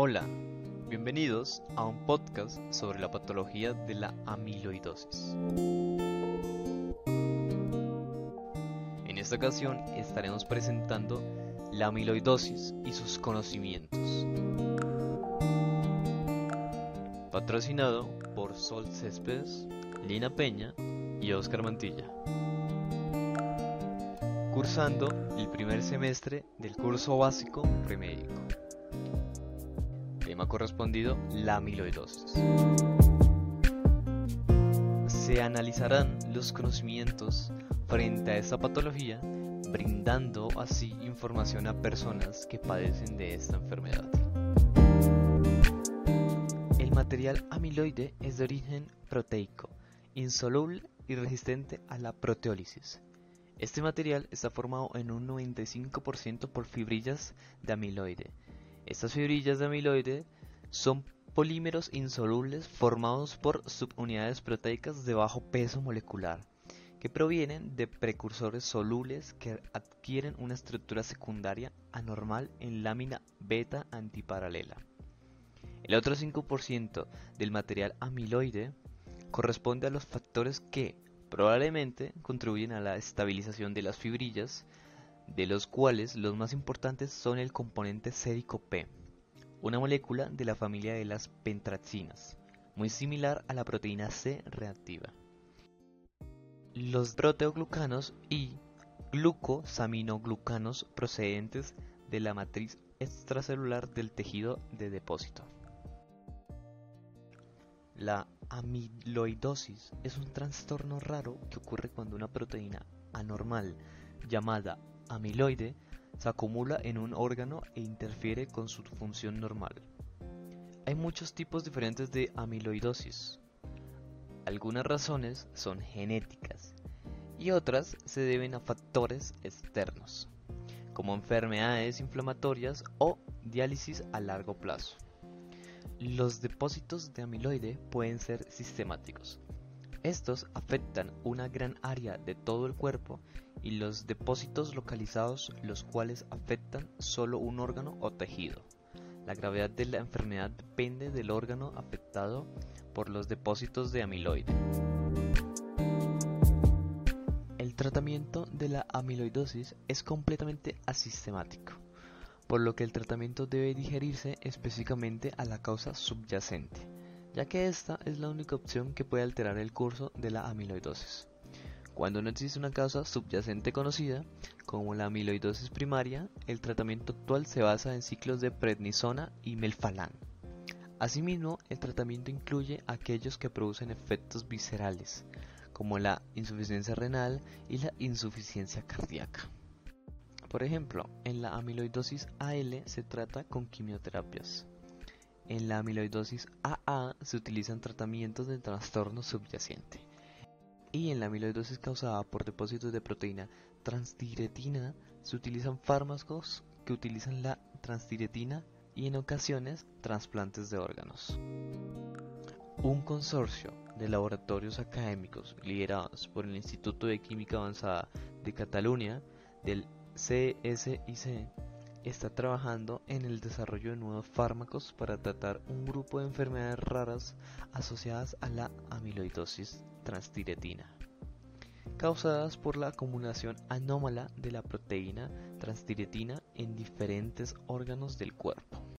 Hola, bienvenidos a un podcast sobre la patología de la amiloidosis. En esta ocasión estaremos presentando la amiloidosis y sus conocimientos. Patrocinado por Sol Céspedes, Lina Peña y Oscar Mantilla. Cursando el primer semestre del curso básico premédico correspondido la amiloidosis. Se analizarán los conocimientos frente a esta patología, brindando así información a personas que padecen de esta enfermedad. El material amiloide es de origen proteico, insoluble y resistente a la proteólisis. Este material está formado en un 95% por fibrillas de amiloide, estas fibrillas de amiloide son polímeros insolubles formados por subunidades proteicas de bajo peso molecular, que provienen de precursores solubles que adquieren una estructura secundaria anormal en lámina beta antiparalela. El otro 5% del material amiloide corresponde a los factores que probablemente contribuyen a la estabilización de las fibrillas de los cuales los más importantes son el componente sérico P, una molécula de la familia de las pentraxinas, muy similar a la proteína C reactiva. Los proteoglucanos y glucosaminoglucanos procedentes de la matriz extracelular del tejido de depósito. La amiloidosis es un trastorno raro que ocurre cuando una proteína anormal llamada amiloide se acumula en un órgano e interfiere con su función normal. Hay muchos tipos diferentes de amiloidosis. Algunas razones son genéticas y otras se deben a factores externos, como enfermedades inflamatorias o diálisis a largo plazo. Los depósitos de amiloide pueden ser sistemáticos. Estos afectan una gran área de todo el cuerpo y los depósitos localizados los cuales afectan solo un órgano o tejido. La gravedad de la enfermedad depende del órgano afectado por los depósitos de amiloide. El tratamiento de la amiloidosis es completamente asistemático, por lo que el tratamiento debe digerirse específicamente a la causa subyacente, ya que esta es la única opción que puede alterar el curso de la amiloidosis. Cuando no existe una causa subyacente conocida, como la amiloidosis primaria, el tratamiento actual se basa en ciclos de prednisona y melfalán. Asimismo, el tratamiento incluye aquellos que producen efectos viscerales, como la insuficiencia renal y la insuficiencia cardíaca. Por ejemplo, en la amiloidosis AL se trata con quimioterapias. En la amiloidosis AA se utilizan tratamientos de trastorno subyacente y en la amiloidosis causada por depósitos de proteína transtiretina se utilizan fármacos que utilizan la transtiretina y en ocasiones trasplantes de órganos. Un consorcio de laboratorios académicos liderados por el Instituto de Química Avanzada de Cataluña del CSIC está trabajando en el desarrollo de nuevos fármacos para tratar un grupo de enfermedades raras asociadas a la amiloidosis transtiretina, causadas por la acumulación anómala de la proteína transtiretina en diferentes órganos del cuerpo.